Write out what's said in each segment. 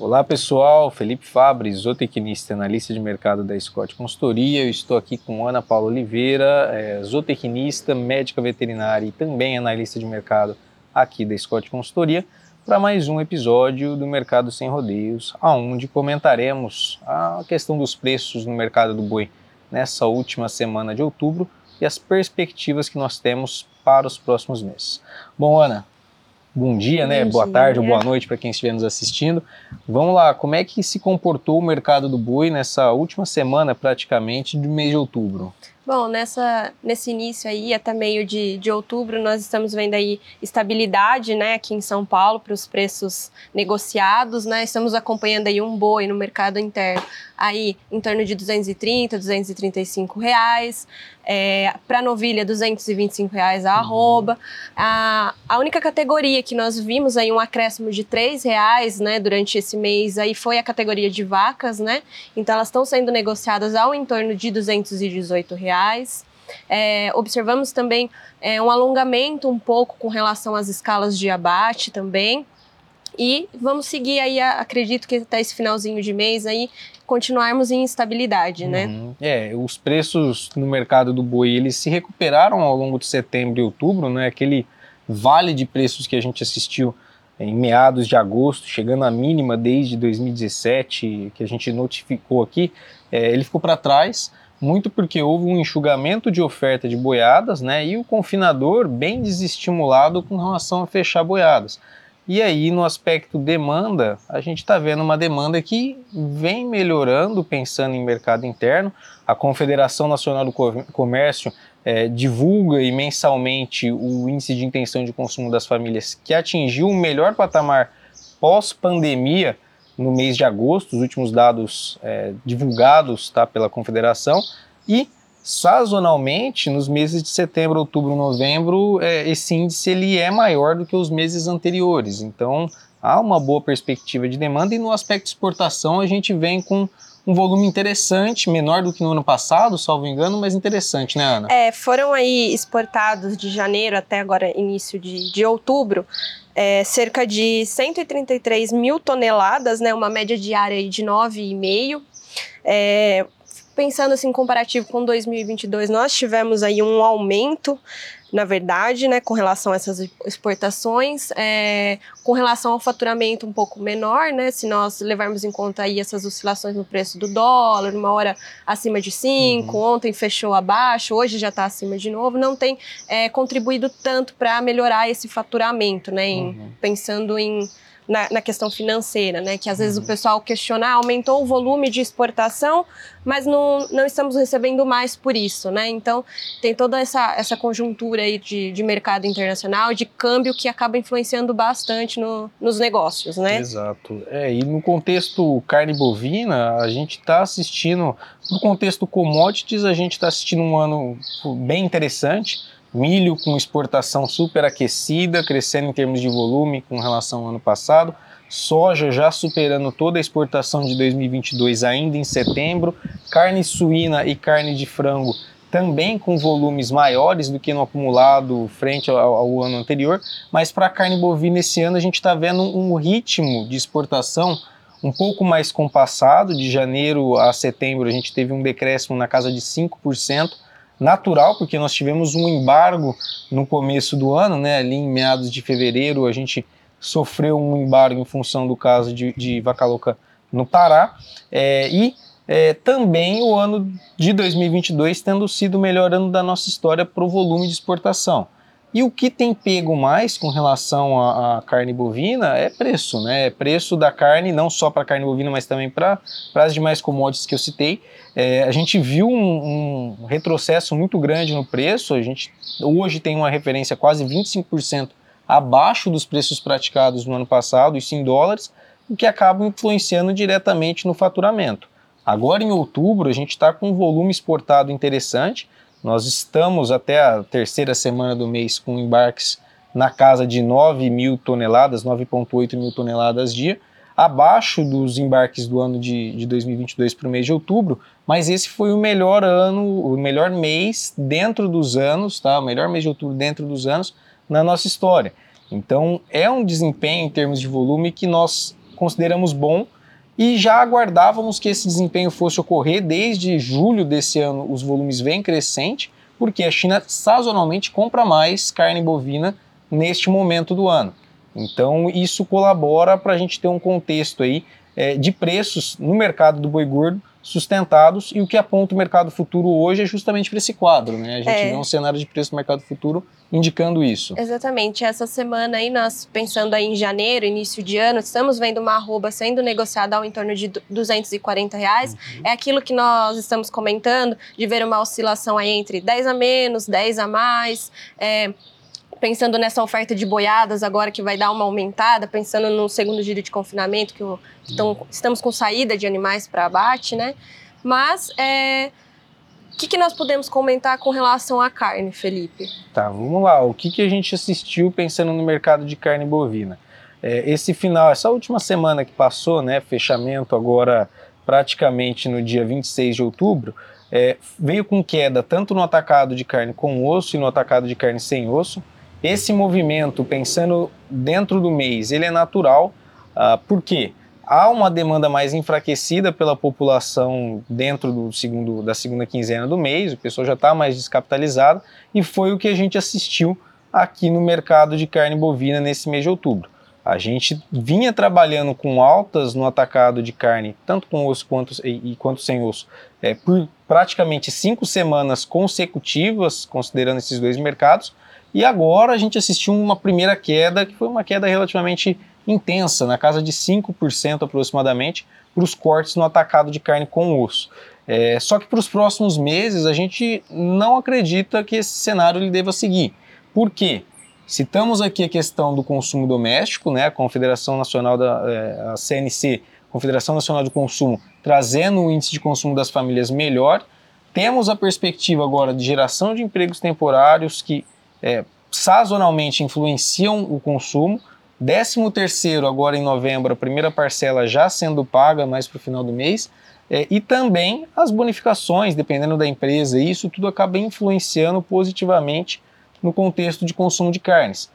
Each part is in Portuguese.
Olá pessoal, Felipe Fabre, zootecnista analista de mercado da Scott Consultoria. Eu estou aqui com Ana Paula Oliveira, é, zootecnista, médica veterinária e também analista de mercado aqui da Scott Consultoria, para mais um episódio do Mercado Sem Rodeios, aonde comentaremos a questão dos preços no mercado do boi nessa última semana de outubro e as perspectivas que nós temos para os próximos meses. Bom, Ana, bom dia, né? Bom boa dia. tarde ou boa noite para quem estiver nos assistindo. Vamos lá, como é que se comportou o mercado do boi nessa última semana, praticamente, do mês de outubro? Bom, nessa, nesse início aí, até meio de, de outubro, nós estamos vendo aí estabilidade, né, aqui em São Paulo para os preços negociados, né, estamos acompanhando aí um boi no mercado interno aí em torno de 230, 235 reais, é, para novilha 225 reais a arroba, uhum. a, a única categoria que nós vimos aí um acréscimo de 3 reais, né, durante esse mês aí foi a categoria de vacas, né, então elas estão sendo negociadas ao em torno de 218 reais, É, observamos também é, um alongamento um pouco com relação às escalas de abate também. E vamos seguir aí, acredito que até esse finalzinho de mês aí, continuarmos em estabilidade, né? Uhum. É, os preços no mercado do boi, eles se recuperaram ao longo de setembro e outubro, né? Aquele vale de preços que a gente assistiu em meados de agosto, chegando à mínima desde 2017, que a gente notificou aqui, é, ele ficou para trás muito porque houve um enxugamento de oferta de boiadas, né, e o confinador bem desestimulado com relação a fechar boiadas. E aí, no aspecto demanda, a gente está vendo uma demanda que vem melhorando, pensando em mercado interno. A Confederação Nacional do Comércio é, divulga e mensalmente o índice de intenção de consumo das famílias, que atingiu o melhor patamar pós-pandemia no mês de agosto, os últimos dados é, divulgados tá, pela Confederação, e sazonalmente, nos meses de setembro, outubro, novembro, é, esse índice ele é maior do que os meses anteriores. Então, há uma boa perspectiva de demanda e no aspecto exportação a gente vem com um volume interessante, menor do que no ano passado, salvo engano, mas interessante, né, Ana? É, foram aí exportados de janeiro até agora, início de, de outubro, é, cerca de 133 mil toneladas, né, uma média diária de 9,5. É, pensando assim, comparativo com 2022, nós tivemos aí um aumento na verdade, né, com relação a essas exportações, é, com relação ao faturamento um pouco menor, né, se nós levarmos em conta aí essas oscilações no preço do dólar, uma hora acima de 5, uhum. ontem fechou abaixo, hoje já está acima de novo, não tem é, contribuído tanto para melhorar esse faturamento, né, em, uhum. pensando em na, na, questão financeira, né? Que às vezes o uhum. pessoal questiona, ah, aumentou o volume de exportação, mas não, não estamos recebendo mais por isso, né? Então tem toda essa, essa conjuntura aí de, de mercado internacional, de câmbio que acaba influenciando bastante no, nos negócios, né? Exato. É, e no contexto carne bovina, a gente está assistindo, no contexto commodities, a gente está assistindo um ano bem interessante milho com exportação superaquecida, crescendo em termos de volume com relação ao ano passado, soja já superando toda a exportação de 2022 ainda em setembro, carne suína e carne de frango também com volumes maiores do que no acumulado frente ao, ao ano anterior, mas para a carne bovina esse ano a gente está vendo um ritmo de exportação um pouco mais compassado, de janeiro a setembro a gente teve um decréscimo na casa de 5%, natural, porque nós tivemos um embargo no começo do ano, né, ali em meados de fevereiro, a gente sofreu um embargo em função do caso de, de vaca louca no Pará, é, e é, também o ano de 2022 tendo sido o melhor ano da nossa história para o volume de exportação. E o que tem pego mais com relação à, carne bovina é preço, né? É preço da carne, não só para carne bovina, mas também para as demais commodities que eu citei. É, a gente viu um, um, retrocesso muito grande no preço, a gente hoje tem uma referência quase 25% abaixo dos preços praticados no ano passado, isso em dólares, o que acaba influenciando diretamente no faturamento. Agora em outubro a gente está com um volume exportado interessante, nós estamos até a terceira semana do mês com embarques na casa de 9 mil toneladas, 9,8 mil toneladas dia, abaixo dos embarques do ano de, de 2022 para o mês de outubro, mas esse foi o melhor ano, o melhor mês dentro dos anos, tá? O melhor mês de outubro dentro dos anos na nossa história. Então é um desempenho em termos de volume que nós consideramos bom e já aguardávamos que esse desempenho fosse ocorrer desde julho desse ano. Os volumes vêm crescente, porque a China sazonalmente compra mais carne bovina neste momento do ano. Então, isso colabora para a gente ter um contexto aí é, de preços no mercado do boi gordo sustentados e o que aponta o mercado futuro hoje é justamente para esse quadro, né? A gente é. vê um cenário de preço do mercado futuro indicando isso. Exatamente. Essa semana aí, nós pensando aí em janeiro, início de ano, estamos vendo uma arroba sendo negociada ao em torno de 240 reais. Uhum. É aquilo que nós estamos comentando, de ver uma oscilação aí entre 10 a menos, 10 a mais. É, pensando nessa oferta de boiadas agora que vai dar uma aumentada, pensando no segundo giro de confinamento, que então, estamos com saída de animais para abate, né? Mas é, o que, que, nós podemos comentar com relação à carne, Felipe? Tá, vamos lá. O que, que a gente assistiu pensando no mercado de carne bovina? É, esse final, essa última semana que passou, né, fechamento agora praticamente no dia 26 de outubro, é, veio com queda tanto no atacado de carne com osso e no atacado de carne sem osso. Esse movimento, pensando dentro do mês, ele é natural, uh, por quê? Há uma demanda mais enfraquecida pela população dentro do segundo, da segunda quinzena do mês, o pessoal já está mais descapitalizado, e foi o que a gente assistiu aqui no mercado de carne bovina nesse mês de outubro. A gente vinha trabalhando com altas no atacado de carne, tanto com osso quanto, e, e quanto sem osso, é, por praticamente cinco semanas consecutivas, considerando esses dois mercados, e agora a gente assistiu uma primeira queda, que foi uma queda relativamente intensa, na casa de 5% aproximadamente, para os cortes no atacado de carne com osso. É, só que para os próximos meses a gente não acredita que esse cenário ele deva seguir. Por quê? Citamos aqui a questão do consumo doméstico, né? A Confederação Nacional da é, a CNC, Confederação Nacional de Consumo, trazendo o índice de consumo das famílias melhor. Temos a perspectiva agora de geração de empregos temporários que é, sazonalmente influenciam o consumo. 13 terceiro agora em novembro, a primeira parcela já sendo paga mais para o final do mês. É, e também as bonificações, dependendo da empresa, isso tudo acaba influenciando positivamente no contexto de consumo de carnes.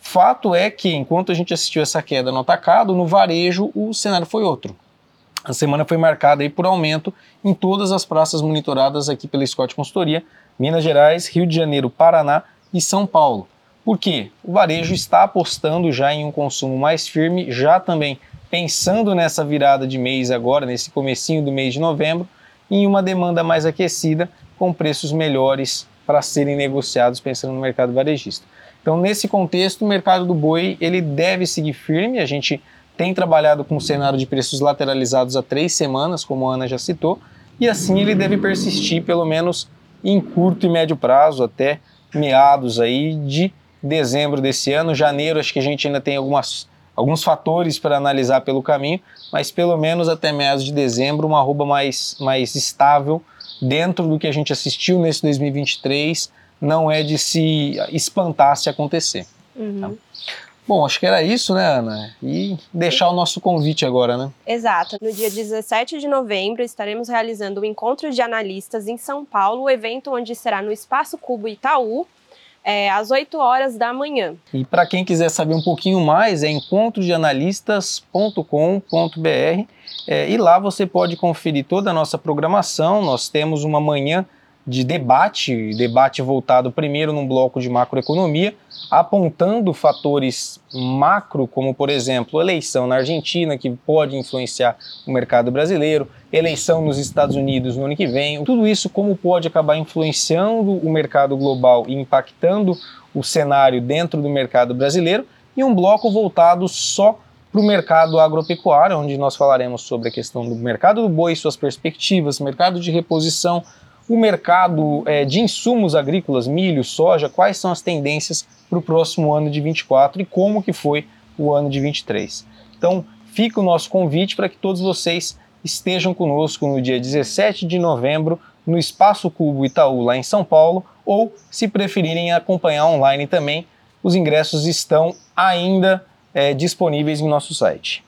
Fato é que, enquanto a gente assistiu essa queda no atacado, no varejo o cenário foi outro. A semana foi marcada aí por aumento em todas as praças monitoradas aqui pela Scott Consultoria, Minas Gerais, Rio de Janeiro, Paraná e São Paulo. Por quê? O varejo está apostando já em um consumo mais firme, já também pensando nessa virada de mês agora, nesse comecinho do mês de novembro, em uma demanda mais aquecida, com preços melhores para serem negociados pensando no mercado varejista. Então, nesse contexto, o mercado do boi ele deve seguir firme. A gente tem trabalhado com um cenário de preços lateralizados há três semanas, como a Ana já citou, e assim ele deve persistir pelo menos em curto e médio prazo até meados aí de dezembro desse ano. Janeiro, acho que a gente ainda tem algumas, alguns fatores para analisar pelo caminho, mas pelo menos até meados de dezembro, uma arroba mais, mais estável dentro do que a gente assistiu nesse 2023 não é de se espantar se acontecer. Uhum. Tá? Bom, acho que era isso, né, Ana? E deixar o nosso convite agora, né? Exato. No dia 17 de novembro, estaremos realizando o Encontro de Analistas em São Paulo, o evento onde será no Espaço Cubo Itaú, é, às 8 horas da manhã. E para quem quiser saber um pouquinho mais, é encontrodeanalistas.com.br é, e lá você pode conferir toda a nossa programação. Nós temos uma manhã de debate, debate voltado primeiro num bloco de macroeconomia, apontando fatores macro, como por exemplo, eleição na Argentina, que pode influenciar o mercado brasileiro, eleição nos Estados Unidos no ano que vem, tudo isso como pode acabar influenciando o mercado global e impactando o cenário dentro do mercado brasileiro, e um bloco voltado só para o mercado agropecuário, onde nós falaremos sobre a questão do mercado do boi, suas perspectivas, mercado de reposição, o mercado é, de insumos agrícolas, milho, soja, quais são as tendências para o próximo ano de 24 e como que foi o ano de 23. Então, fica o nosso convite para que todos vocês estejam conosco no dia 17 de novembro no Espaço Cubo Itaú, lá em São Paulo, ou, se preferirem acompanhar online também, os ingressos estão ainda é, disponíveis em nosso site.